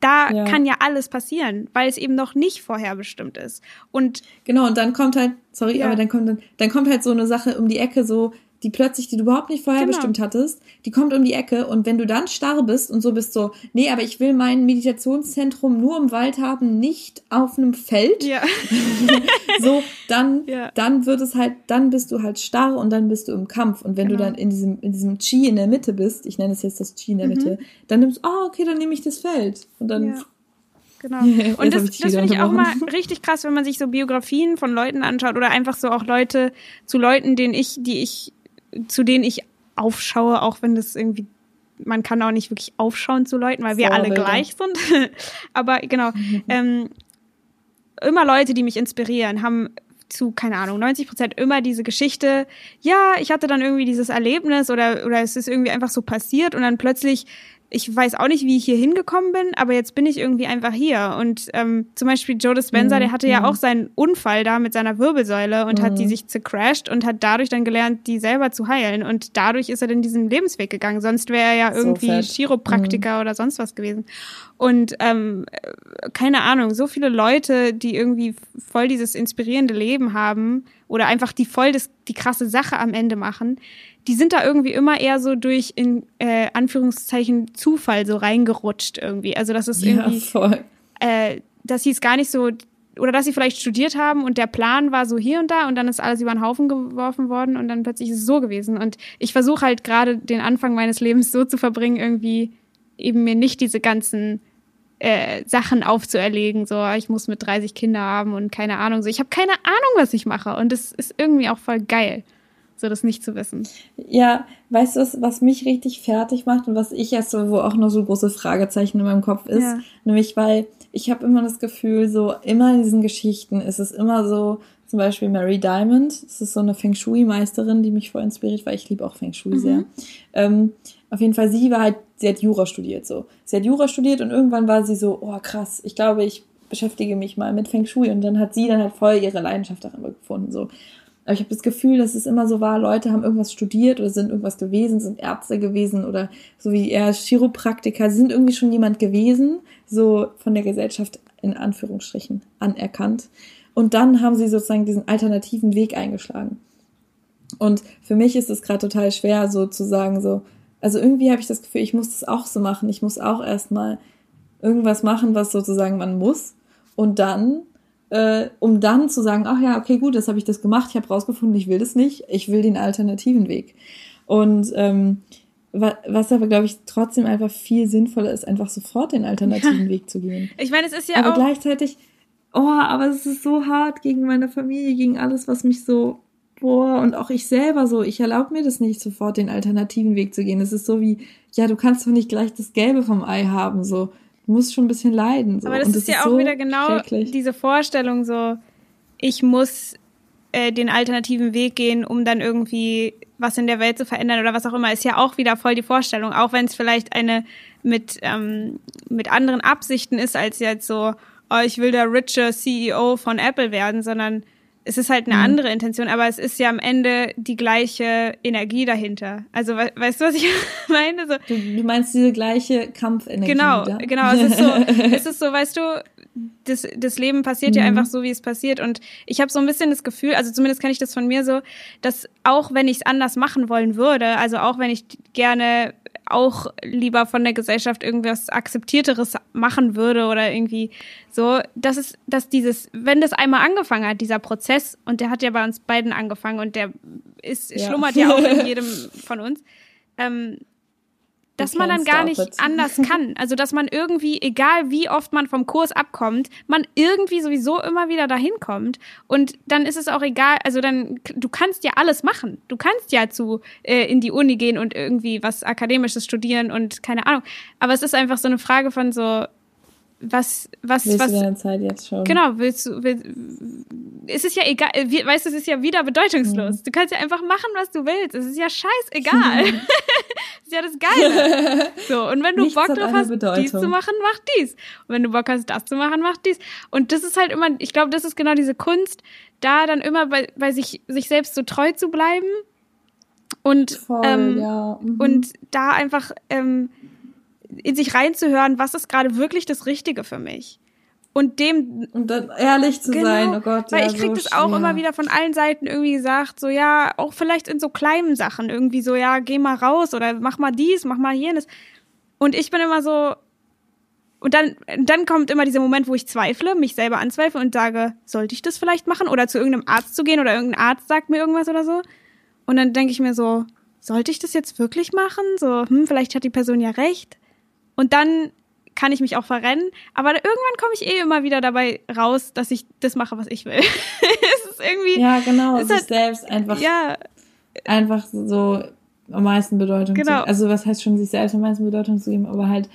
da ja. kann ja alles passieren, weil es eben noch nicht vorherbestimmt ist. Und genau, und dann kommt halt, sorry, ja. aber dann kommt dann, dann kommt halt so eine Sache um die Ecke, so, die plötzlich, die du überhaupt nicht vorher genau. bestimmt hattest, die kommt um die Ecke und wenn du dann starr bist und so bist so, nee, aber ich will mein Meditationszentrum nur im Wald haben, nicht auf einem Feld. Ja. so, dann, ja. dann wird es halt, dann bist du halt starr und dann bist du im Kampf. Und wenn genau. du dann in diesem, in diesem Chi in der Mitte bist, ich nenne es jetzt das Chi in der mhm. Mitte, dann nimmst du, ah, oh, okay, dann nehme ich das Feld. Und dann ja. Genau. Und das, das finde ich auch mal richtig krass, wenn man sich so Biografien von Leuten anschaut oder einfach so auch Leute zu Leuten, denen ich, die ich, zu denen ich aufschaue, auch wenn das irgendwie, man kann auch nicht wirklich aufschauen zu Leuten, weil wir Vorbilder. alle gleich sind. Aber genau, mhm. ähm, immer Leute, die mich inspirieren, haben zu, keine Ahnung, 90 Prozent immer diese Geschichte, ja, ich hatte dann irgendwie dieses Erlebnis oder, oder es ist irgendwie einfach so passiert und dann plötzlich ich weiß auch nicht, wie ich hier hingekommen bin, aber jetzt bin ich irgendwie einfach hier. Und ähm, zum Beispiel Joe Dispenza, mhm. der hatte ja mhm. auch seinen Unfall da mit seiner Wirbelsäule und mhm. hat die mhm. sich zercrashed und hat dadurch dann gelernt, die selber zu heilen. Und dadurch ist er dann diesen Lebensweg gegangen. Sonst wäre er ja irgendwie so Chiropraktiker mhm. oder sonst was gewesen. Und ähm, keine Ahnung, so viele Leute, die irgendwie voll dieses inspirierende Leben haben oder einfach die voll das, die krasse Sache am Ende machen die sind da irgendwie immer eher so durch in äh, Anführungszeichen Zufall so reingerutscht irgendwie. Also das ist irgendwie, ja, voll. Äh, dass sie es gar nicht so oder dass sie vielleicht studiert haben und der Plan war so hier und da und dann ist alles über den Haufen geworfen worden und dann plötzlich ist es so gewesen. Und ich versuche halt gerade den Anfang meines Lebens so zu verbringen, irgendwie eben mir nicht diese ganzen äh, Sachen aufzuerlegen, so ich muss mit 30 Kinder haben und keine Ahnung, so ich habe keine Ahnung, was ich mache und das ist irgendwie auch voll geil so das nicht zu wissen. Ja, weißt du, was mich richtig fertig macht und was ich erst so, wo auch noch so große Fragezeichen in meinem Kopf ist, ja. nämlich weil ich habe immer das Gefühl, so immer in diesen Geschichten ist es immer so, zum Beispiel Mary Diamond, das ist so eine Feng Shui-Meisterin, die mich voll inspiriert, weil ich liebe auch Feng Shui mhm. sehr. Ähm, auf jeden Fall, sie war halt, sie hat Jura studiert so. Sie hat Jura studiert und irgendwann war sie so, oh krass, ich glaube, ich beschäftige mich mal mit Feng Shui und dann hat sie dann halt voll ihre Leidenschaft darin gefunden so. Aber ich habe das Gefühl, dass es immer so war, Leute haben irgendwas studiert oder sind irgendwas gewesen, sind Ärzte gewesen oder so wie er Chiropraktiker, sind irgendwie schon jemand gewesen, so von der Gesellschaft in Anführungsstrichen anerkannt. Und dann haben sie sozusagen diesen alternativen Weg eingeschlagen. Und für mich ist es gerade total schwer, so zu sagen, so, also irgendwie habe ich das Gefühl, ich muss das auch so machen. Ich muss auch erstmal irgendwas machen, was sozusagen man muss. Und dann äh, um dann zu sagen, ach ja, okay, gut, das habe ich das gemacht, ich habe rausgefunden, ich will das nicht, ich will den alternativen Weg. Und ähm, was aber, glaube ich, trotzdem einfach viel sinnvoller ist, einfach sofort den alternativen ja. Weg zu gehen. Ich meine, es ist ja aber auch... gleichzeitig, oh, aber es ist so hart gegen meine Familie, gegen alles, was mich so, boah, und auch ich selber so, ich erlaube mir das nicht, sofort den alternativen Weg zu gehen. Es ist so wie, ja, du kannst doch nicht gleich das Gelbe vom Ei haben, so muss schon ein bisschen leiden. So. Aber das, und ist ja ist auch so wieder genau diese Vorstellung, so, ich muss äh, den alternativen Weg gehen, um dann irgendwie was in der Welt zu verändern oder was auch immer, ist ja auch wieder voll die Vorstellung, auch wenn es vielleicht eine mit, ähm, mit anderen Absichten ist, als jetzt so, oh, ich will der richer CEO von Apple werden, sondern es ist halt eine mhm. andere Intention, aber es ist ja am Ende die gleiche Energie dahinter. Also we weißt du, was ich meine? So, du, du, meinst diese gleiche Kampfenergie. Genau, da? genau. Es ist so, es ist so, weißt du, das, das Leben passiert mhm. ja einfach so, wie es passiert. Und ich habe so ein bisschen das Gefühl, also zumindest kenne ich das von mir so, dass auch wenn ich es anders machen wollen würde, also auch wenn ich gerne auch lieber von der Gesellschaft irgendwas akzeptierteres machen würde oder irgendwie so, dass es, dass dieses, wenn das einmal angefangen hat, dieser Prozess, und der hat ja bei uns beiden angefangen und der ist, ja. schlummert ja auch in jedem von uns, ähm, dass man dann gar nicht anders kann. Also, dass man irgendwie, egal wie oft man vom Kurs abkommt, man irgendwie sowieso immer wieder dahin kommt. Und dann ist es auch egal, also dann, du kannst ja alles machen. Du kannst ja zu, äh, in die Uni gehen und irgendwie was Akademisches studieren und keine Ahnung. Aber es ist einfach so eine Frage von so, was, was, willst was. Du deine Zeit jetzt schon? Genau, willst du, will, es ist ja egal, äh, weißt du, es ist ja wieder bedeutungslos. Mhm. Du kannst ja einfach machen, was du willst. Es ist ja scheißegal. das ist ja das Geile. So, und wenn du Nichts Bock drauf hast, Bedeutung. dies zu machen, mach dies. Und wenn du Bock hast, das zu machen, mach dies. Und das ist halt immer, ich glaube, das ist genau diese Kunst, da dann immer bei, bei sich, sich selbst so treu zu bleiben. Und, Voll, ähm, ja. mhm. und da einfach, ähm, in sich reinzuhören, was ist gerade wirklich das Richtige für mich. und dem und dann ehrlich zu genau, sein, oh Gott. Weil ja, ich krieg so das auch immer wieder von allen Seiten irgendwie gesagt, so ja, auch vielleicht in so kleinen Sachen irgendwie so, ja, geh mal raus oder mach mal dies, mach mal jenes. Und ich bin immer so, und dann, dann kommt immer dieser Moment, wo ich zweifle, mich selber anzweifle und sage, sollte ich das vielleicht machen? Oder zu irgendeinem Arzt zu gehen oder irgendein Arzt sagt mir irgendwas oder so. Und dann denke ich mir so, sollte ich das jetzt wirklich machen? So, hm, vielleicht hat die Person ja recht. Und dann kann ich mich auch verrennen. Aber irgendwann komme ich eh immer wieder dabei raus, dass ich das mache, was ich will. es ist irgendwie. Ja, genau. Es ist halt, selbst einfach. Ja. Einfach so am meisten Bedeutung genau. zu Also, was heißt schon, sich selbst am meisten Bedeutung zu geben, aber halt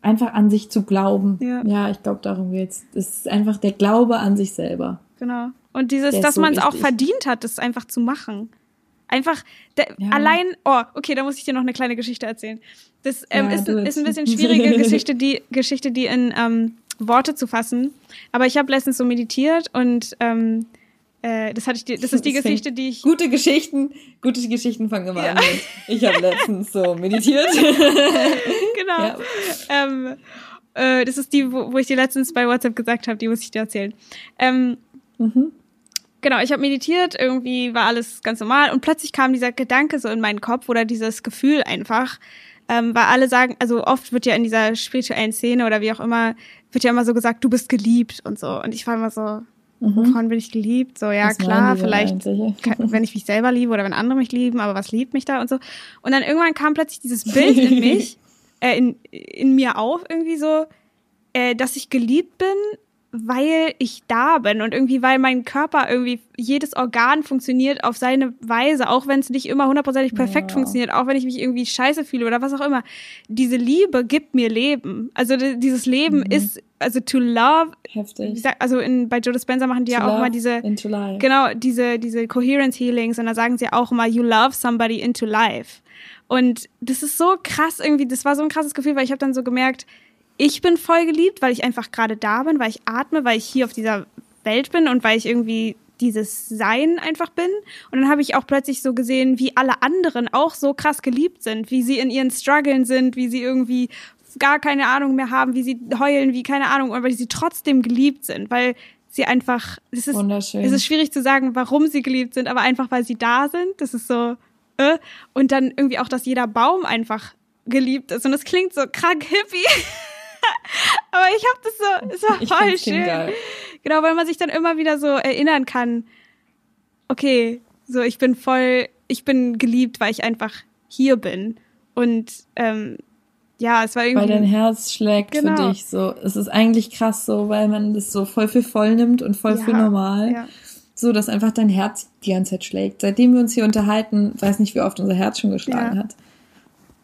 einfach an sich zu glauben. Ja, ja ich glaube, darum geht's. Es ist einfach der Glaube an sich selber. Genau. Und dieses, dass so man es auch verdient hat, das einfach zu machen. Einfach der, ja. allein, oh, okay, da muss ich dir noch eine kleine Geschichte erzählen. Das ähm, ja, ist, ist ein bisschen schwierige Geschichte, die Geschichte, die in ähm, Worte zu fassen. Aber ich habe letztens so meditiert und ähm, äh, das hatte ich, das ist die Geschichte, die ich. Gute Geschichten, gute Geschichten fangen immer ja. an. Ich habe letztens so meditiert. genau. Ja. Ähm, äh, das ist die, wo, wo ich dir letztens bei WhatsApp gesagt habe, die muss ich dir erzählen. Ähm, mhm. Genau, ich habe meditiert, irgendwie war alles ganz normal und plötzlich kam dieser Gedanke so in meinen Kopf oder dieses Gefühl einfach, ähm, weil alle sagen, also oft wird ja in dieser spirituellen Szene oder wie auch immer, wird ja immer so gesagt, du bist geliebt und so. Und ich war immer so, Mhm. Wovon bin ich geliebt? So, ja, was klar, vielleicht, kann, wenn ich mich selber liebe oder wenn andere mich lieben, aber was liebt mich da und so. Und dann irgendwann kam plötzlich dieses Bild in mich, äh, in, in mir auf, irgendwie so, äh, dass ich geliebt bin weil ich da bin und irgendwie, weil mein Körper irgendwie, jedes Organ funktioniert auf seine Weise, auch wenn es nicht immer hundertprozentig perfekt ja. funktioniert, auch wenn ich mich irgendwie scheiße fühle oder was auch immer. Diese Liebe gibt mir Leben. Also dieses Leben mhm. ist, also to love. Heftig. Sag, also in, bei Joe Dispenza machen die to ja auch mal diese, genau, diese, diese Coherence Healings und da sagen sie auch immer, you love somebody into life. Und das ist so krass irgendwie, das war so ein krasses Gefühl, weil ich habe dann so gemerkt, ich bin voll geliebt, weil ich einfach gerade da bin, weil ich atme, weil ich hier auf dieser Welt bin und weil ich irgendwie dieses Sein einfach bin. Und dann habe ich auch plötzlich so gesehen, wie alle anderen auch so krass geliebt sind, wie sie in ihren Struggeln sind, wie sie irgendwie gar keine Ahnung mehr haben, wie sie heulen, wie keine Ahnung, aber sie trotzdem geliebt sind, weil sie einfach, es ist, es ist schwierig zu sagen, warum sie geliebt sind, aber einfach, weil sie da sind. Das ist so, äh. und dann irgendwie auch, dass jeder Baum einfach geliebt ist. Und das klingt so krank hippie. Aber ich habe das so, es war voll schön. Genau, weil man sich dann immer wieder so erinnern kann, okay, so ich bin voll, ich bin geliebt, weil ich einfach hier bin. Und ähm, ja, es war irgendwie. Weil dein Herz schlägt genau. für dich so. Es ist eigentlich krass so, weil man das so voll für voll nimmt und voll ja, für normal. Ja. So, dass einfach dein Herz die ganze Zeit schlägt. Seitdem wir uns hier unterhalten, weiß nicht, wie oft unser Herz schon geschlagen ja. hat.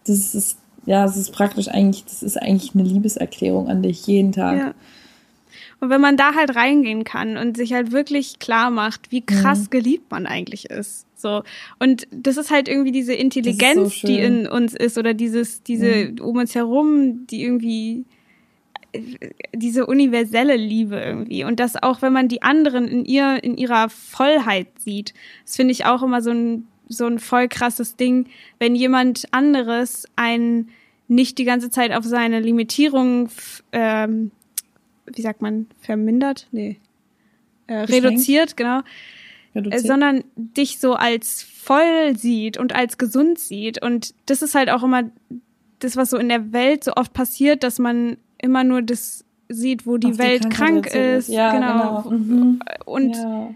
Das ist ja, es ist praktisch eigentlich, das ist eigentlich eine Liebeserklärung an dich jeden Tag. Ja. Und wenn man da halt reingehen kann und sich halt wirklich klar macht, wie krass mhm. geliebt man eigentlich ist. So. Und das ist halt irgendwie diese Intelligenz, so die in uns ist oder dieses, diese mhm. um uns herum, die irgendwie, diese universelle Liebe irgendwie. Und das auch, wenn man die anderen in ihr, in ihrer Vollheit sieht. Das finde ich auch immer so ein so ein voll krasses Ding, wenn jemand anderes einen nicht die ganze Zeit auf seine Limitierung, ähm, wie sagt man, vermindert? Nee. Äh, reduziert, genau. Reduziert. Äh, sondern dich so als voll sieht und als gesund sieht. Und das ist halt auch immer das, was so in der Welt so oft passiert, dass man immer nur das sieht, wo die, die Welt krank ist. Ja, genau. genau. Mhm. Und ja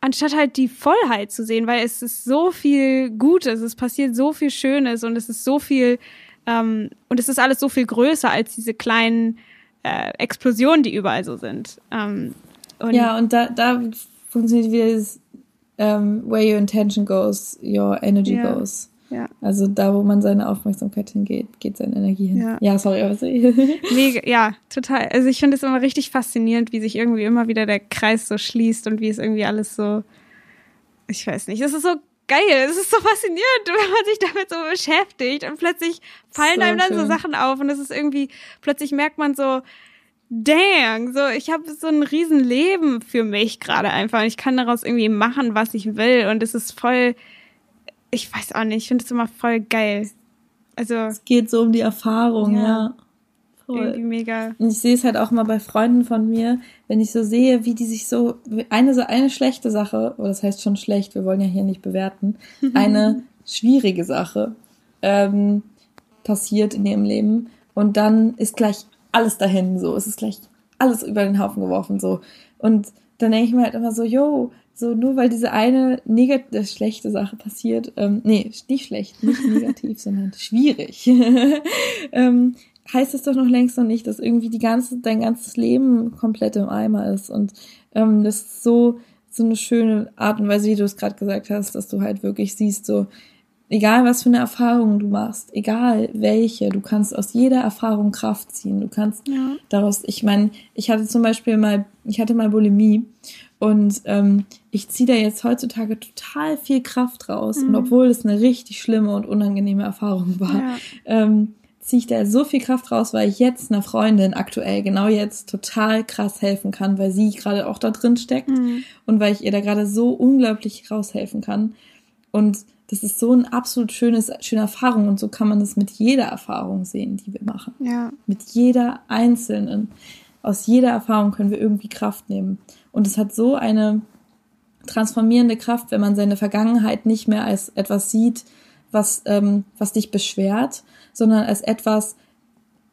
anstatt halt die Vollheit zu sehen, weil es ist so viel Gutes, es passiert so viel Schönes und es ist so viel ähm, und es ist alles so viel größer als diese kleinen äh, Explosionen, die überall so sind. Ähm, und ja, und da, da funktioniert wieder das um, where your intention goes, your energy ja. goes. Ja. Also da, wo man seine Aufmerksamkeit hingeht, geht seine Energie hin. Ja, ja sorry, aber Mega, ja, total. Also ich finde es immer richtig faszinierend, wie sich irgendwie immer wieder der Kreis so schließt und wie es irgendwie alles so, ich weiß nicht, es ist so geil, es ist so faszinierend, wenn man sich damit so beschäftigt und plötzlich fallen so einem dann schön. so Sachen auf und es ist irgendwie, plötzlich merkt man so, dang, so ich habe so ein riesen Leben für mich gerade einfach und ich kann daraus irgendwie machen, was ich will und es ist voll ich weiß auch nicht, ich finde es immer voll geil. Also. Es geht so um die Erfahrung, ja. ja. irgendwie mega. Und ich sehe es halt auch mal bei Freunden von mir, wenn ich so sehe, wie die sich so, eine, so eine schlechte Sache, oder das heißt schon schlecht, wir wollen ja hier nicht bewerten, eine schwierige Sache ähm, passiert in ihrem Leben und dann ist gleich alles dahin, so, es ist gleich alles über den Haufen geworfen, so. Und dann denke ich mir halt immer so, yo, so nur weil diese eine negative, äh, schlechte Sache passiert, ähm, nee, nicht schlecht, nicht negativ, sondern schwierig, ähm, heißt es doch noch längst noch nicht, dass irgendwie die ganze, dein ganzes Leben komplett im Eimer ist. Und ähm, das ist so, so eine schöne Art und Weise, wie du es gerade gesagt hast, dass du halt wirklich siehst, so, egal was für eine Erfahrung du machst, egal welche, du kannst aus jeder Erfahrung Kraft ziehen. Du kannst ja. daraus, ich meine, ich hatte zum Beispiel mal, ich hatte mal Bulimie und ähm, ich ziehe da jetzt heutzutage total viel Kraft raus. Mhm. Und obwohl es eine richtig schlimme und unangenehme Erfahrung war, ja. ähm, ziehe ich da so viel Kraft raus, weil ich jetzt einer Freundin aktuell genau jetzt total krass helfen kann, weil sie gerade auch da drin steckt mhm. und weil ich ihr da gerade so unglaublich raushelfen kann. Und das ist so eine absolut schönes, schöne Erfahrung und so kann man das mit jeder Erfahrung sehen, die wir machen. Ja. Mit jeder einzelnen. Aus jeder Erfahrung können wir irgendwie Kraft nehmen. Und es hat so eine transformierende Kraft, wenn man seine Vergangenheit nicht mehr als etwas sieht, was, ähm, was dich beschwert, sondern als etwas,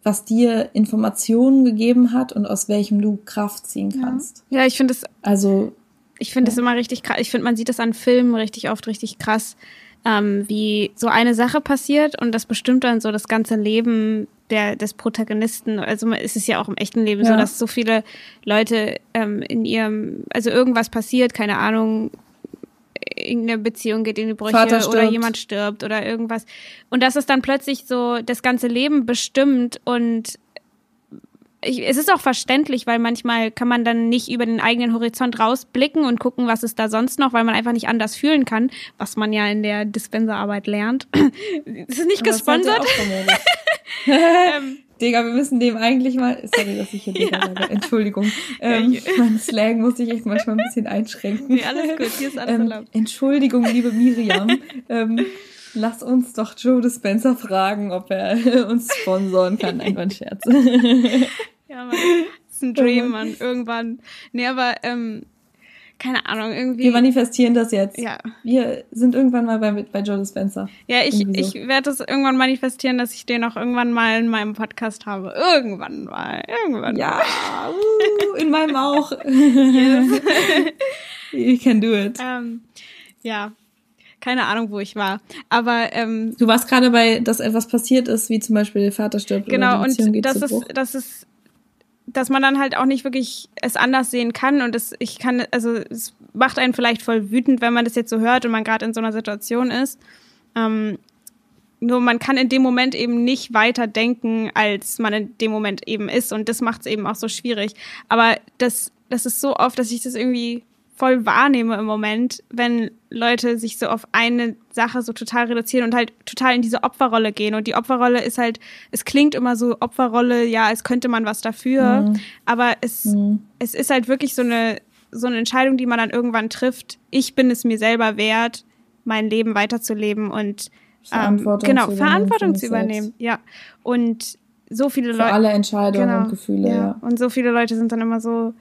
was dir Informationen gegeben hat und aus welchem du Kraft ziehen kannst. Ja, ja ich finde es. Also. Ich finde es ja. immer richtig krass. Ich finde, man sieht das an Filmen richtig oft richtig krass, ähm, wie so eine Sache passiert und das bestimmt dann so das ganze Leben der, des Protagonisten. Also ist es ja auch im echten Leben ja. so, dass so viele Leute ähm, in ihrem, also irgendwas passiert, keine Ahnung, irgendeine Beziehung geht in die Brüche oder jemand stirbt oder irgendwas. Und dass es dann plötzlich so das ganze Leben bestimmt und ich, es ist auch verständlich, weil manchmal kann man dann nicht über den eigenen Horizont rausblicken und gucken, was ist da sonst noch, weil man einfach nicht anders fühlen kann, was man ja in der Dispenserarbeit lernt. das ist nicht gesponsert. ähm, Digga, wir müssen dem eigentlich mal. Sorry, dass ich hier Digga ja. sage. Entschuldigung. Ähm, mein Slang muss ich echt manchmal ein bisschen einschränken. Nee, alles gut, hier ist alles ähm, erlaubt. Entschuldigung, liebe Miriam. ähm, lass uns doch Joe Dispenser fragen, ob er uns sponsoren kann. Einfach ein Scherz. Ja, man, das ist ein Dream, man. Irgendwann. Nee, aber, ähm, keine Ahnung, irgendwie. Wir manifestieren das jetzt. Ja. Wir sind irgendwann mal bei, bei Joe Dispenza. Ja, ich, so. ich werde das irgendwann manifestieren, dass ich den auch irgendwann mal in meinem Podcast habe. Irgendwann mal. Irgendwann ja, mal. Uh, in meinem auch. yes. you can do it. Ähm, ja, keine Ahnung, wo ich war. Aber ähm, du warst gerade bei, dass etwas passiert ist, wie zum Beispiel der Vater stirbt. Genau, und das ist, das ist dass man dann halt auch nicht wirklich es anders sehen kann und es, ich kann, also es macht einen vielleicht voll wütend, wenn man das jetzt so hört und man gerade in so einer Situation ist. Ähm, nur man kann in dem Moment eben nicht weiter denken, als man in dem Moment eben ist und das macht es eben auch so schwierig. Aber das, das ist so oft, dass ich das irgendwie voll wahrnehme im Moment, wenn Leute sich so auf eine Sache so total reduzieren und halt total in diese Opferrolle gehen. Und die Opferrolle ist halt, es klingt immer so Opferrolle, ja, als könnte man was dafür, mhm. aber es, mhm. es ist halt wirklich so eine, so eine Entscheidung, die man dann irgendwann trifft. Ich bin es mir selber wert, mein Leben weiterzuleben und ähm, Verantwortung genau, zu Verantwortung zu übernehmen. Selbst. Ja. Und so viele Leute. Für alle Entscheidungen genau, und Gefühle, ja. ja. Und so viele Leute sind dann immer so,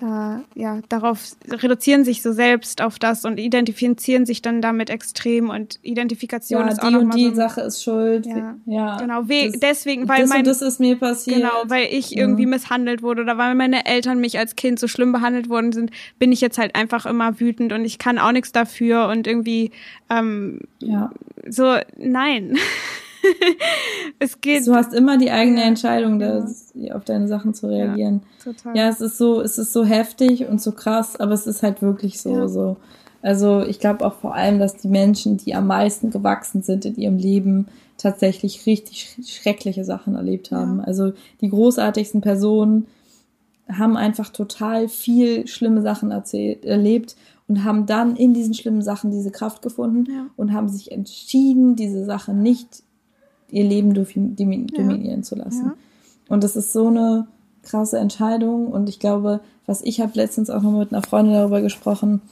äh, ja, darauf reduzieren sich so selbst auf das und identifizieren sich dann damit extrem und Identifikation ja, ist auch die und die so, Sache ist schuld. Ja, ja genau. Das, deswegen, weil das mein, das ist mir passiert. Genau, weil ich irgendwie mhm. misshandelt wurde oder weil meine Eltern mich als Kind so schlimm behandelt worden sind, bin ich jetzt halt einfach immer wütend und ich kann auch nichts dafür und irgendwie ähm, ja. so nein. es geht. Du hast immer die eigene Entscheidung, das, auf deine Sachen zu reagieren. Ja, total. ja, es ist so, es ist so heftig und so krass, aber es ist halt wirklich so, ja. so. Also ich glaube auch vor allem, dass die Menschen, die am meisten gewachsen sind in ihrem Leben, tatsächlich richtig schreckliche Sachen erlebt haben. Ja. Also die großartigsten Personen haben einfach total viel schlimme Sachen erzählt, erlebt und haben dann in diesen schlimmen Sachen diese Kraft gefunden ja. und haben sich entschieden, diese Sache nicht ihr Leben dominieren ja. zu lassen. Ja. Und das ist so eine krasse Entscheidung. Und ich glaube, was ich habe letztens auch noch mit einer Freundin darüber gesprochen,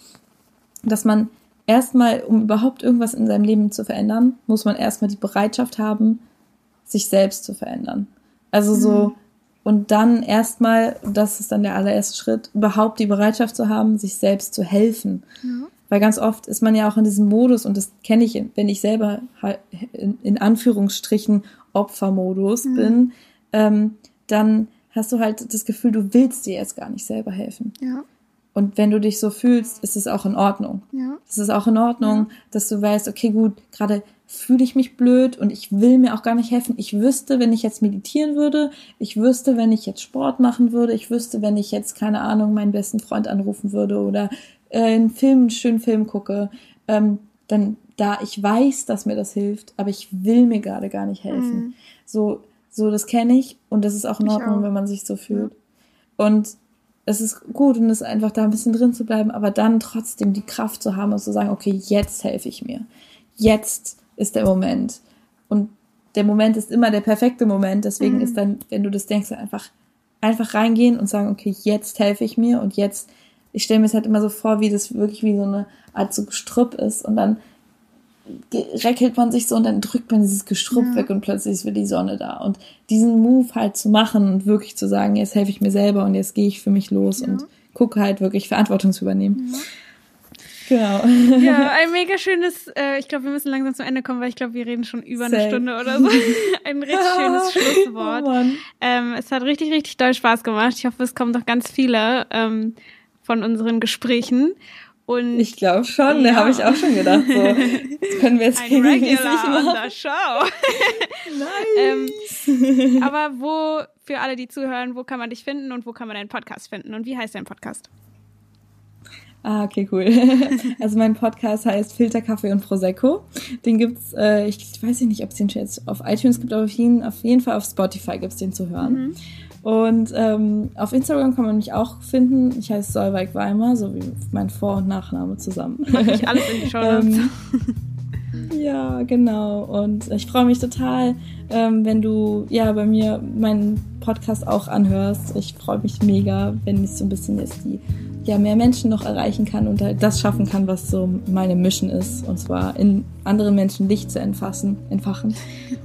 dass man erstmal, um überhaupt irgendwas in seinem Leben zu verändern, muss man erstmal die Bereitschaft haben, sich selbst zu verändern. Also so, mhm. Und dann erstmal, das ist dann der allererste Schritt, überhaupt die Bereitschaft zu haben, sich selbst zu helfen. Ja. Weil ganz oft ist man ja auch in diesem Modus, und das kenne ich, wenn ich selber in, Anführungsstrichen Opfermodus mhm. bin, ähm, dann hast du halt das Gefühl, du willst dir jetzt gar nicht selber helfen. Ja. Und wenn du dich so fühlst, ist es auch in Ordnung. Ja. Es ist auch in Ordnung, ja. dass du weißt, okay, gut, gerade fühle ich mich blöd und ich will mir auch gar nicht helfen. Ich wüsste, wenn ich jetzt meditieren würde, ich wüsste, wenn ich jetzt Sport machen würde, ich wüsste, wenn ich jetzt, keine Ahnung, meinen besten Freund anrufen würde oder äh, einen Film, einen schönen Film gucke, ähm, dann da ich weiß, dass mir das hilft, aber ich will mir gerade gar nicht helfen. Mhm. So, so, das kenne ich und das ist auch in Ordnung, auch. wenn man sich so fühlt. Ja. Und es ist gut und es ist einfach da ein bisschen drin zu bleiben, aber dann trotzdem die Kraft zu haben und zu sagen, okay, jetzt helfe ich mir. Jetzt ist der Moment. Und der Moment ist immer der perfekte Moment. Deswegen mhm. ist dann, wenn du das denkst, einfach, einfach reingehen und sagen, okay, jetzt helfe ich mir und jetzt ich stelle mir es halt immer so vor, wie das wirklich wie so eine Art so Gestrüpp ist und dann reckelt man sich so und dann drückt man dieses Gestrüpp ja. weg und plötzlich ist wieder die Sonne da. Und diesen Move halt zu machen und wirklich zu sagen, jetzt helfe ich mir selber und jetzt gehe ich für mich los ja. und gucke halt wirklich Verantwortung zu übernehmen. Ja. Genau. Ja, ein mega schönes, äh, ich glaube, wir müssen langsam zum Ende kommen, weil ich glaube, wir reden schon über Safe. eine Stunde oder so. ein richtig schönes Schlusswort. Oh ähm, es hat richtig, richtig doll Spaß gemacht. Ich hoffe, es kommen noch ganz viele. Ähm, von unseren Gesprächen. Und ich glaube schon, ja. da habe ich auch schon gedacht. So, das können wir jetzt Ein regelmäßig machen. Show. nice. ähm, aber wo, für alle, die zuhören, wo kann man dich finden und wo kann man deinen Podcast finden und wie heißt dein Podcast? Ah, okay, cool. Also mein Podcast heißt Filter Kaffee und Prosecco. Den gibt's, äh, ich weiß nicht, ob es den jetzt auf iTunes gibt, aber auf jeden, auf jeden Fall auf Spotify gibt's den zu hören. Mhm. Und ähm, auf Instagram kann man mich auch finden. Ich heiße Solveig Weimer, so wie mein Vor- und Nachname zusammen. Mach ich alles in die Show ähm, Ja, genau. Und ich freue mich total, ähm, wenn du ja bei mir meinen Podcast auch anhörst. Ich freue mich mega, wenn ich so ein bisschen jetzt die ja mehr Menschen noch erreichen kann und halt das schaffen kann, was so meine Mission ist. Und zwar in anderen Menschen Licht zu entfassen, entfachen.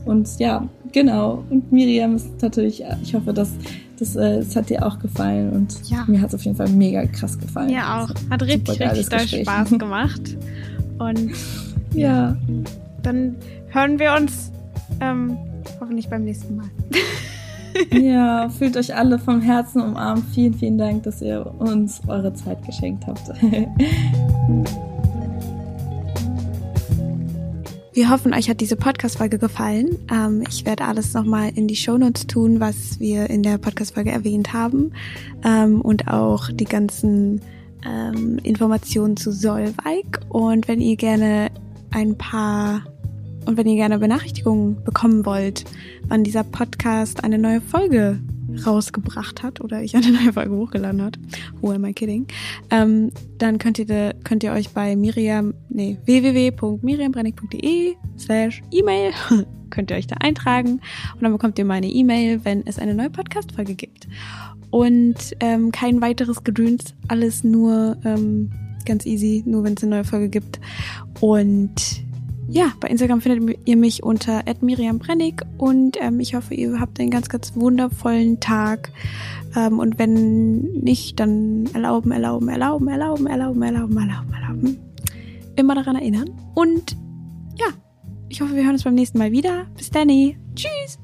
Und ja, genau. Und Miriam ist natürlich, ich hoffe, dass das, äh, das hat dir auch gefallen und ja. mir hat es auf jeden Fall mega krass gefallen. Mir auch. Hat richtig, richtig doll Spaß gemacht. Und ja. Dann hören wir uns ähm, hoffentlich beim nächsten Mal. ja, fühlt euch alle vom Herzen umarmt. Vielen, vielen Dank, dass ihr uns eure Zeit geschenkt habt. Wir hoffen, euch hat diese Podcast-Folge gefallen. Ähm, ich werde alles nochmal in die Shownotes tun, was wir in der Podcast-Folge erwähnt haben. Ähm, und auch die ganzen ähm, Informationen zu Solveig. Und wenn ihr gerne ein paar und wenn ihr gerne Benachrichtigungen bekommen wollt, wann dieser Podcast eine neue Folge rausgebracht hat oder ich eine neue Folge hochgeladen hat, who am I kidding, ähm, dann könnt ihr, könnt ihr euch bei Miriam, nee, www.miriambrennig.de slash E-Mail könnt ihr euch da eintragen und dann bekommt ihr meine E-Mail, wenn es eine neue Podcast-Folge gibt. Und ähm, kein weiteres Gedöns, alles nur ähm, ganz easy, nur wenn es eine neue Folge gibt. Und ja, bei Instagram findet ihr mich unter @miriambrennig und ähm, ich hoffe, ihr habt einen ganz, ganz wundervollen Tag. Ähm, und wenn nicht, dann erlauben, erlauben, erlauben, erlauben, erlauben, erlauben, erlauben, erlauben. Immer daran erinnern. Und ja, ich hoffe, wir hören uns beim nächsten Mal wieder. Bis dann. Tschüss.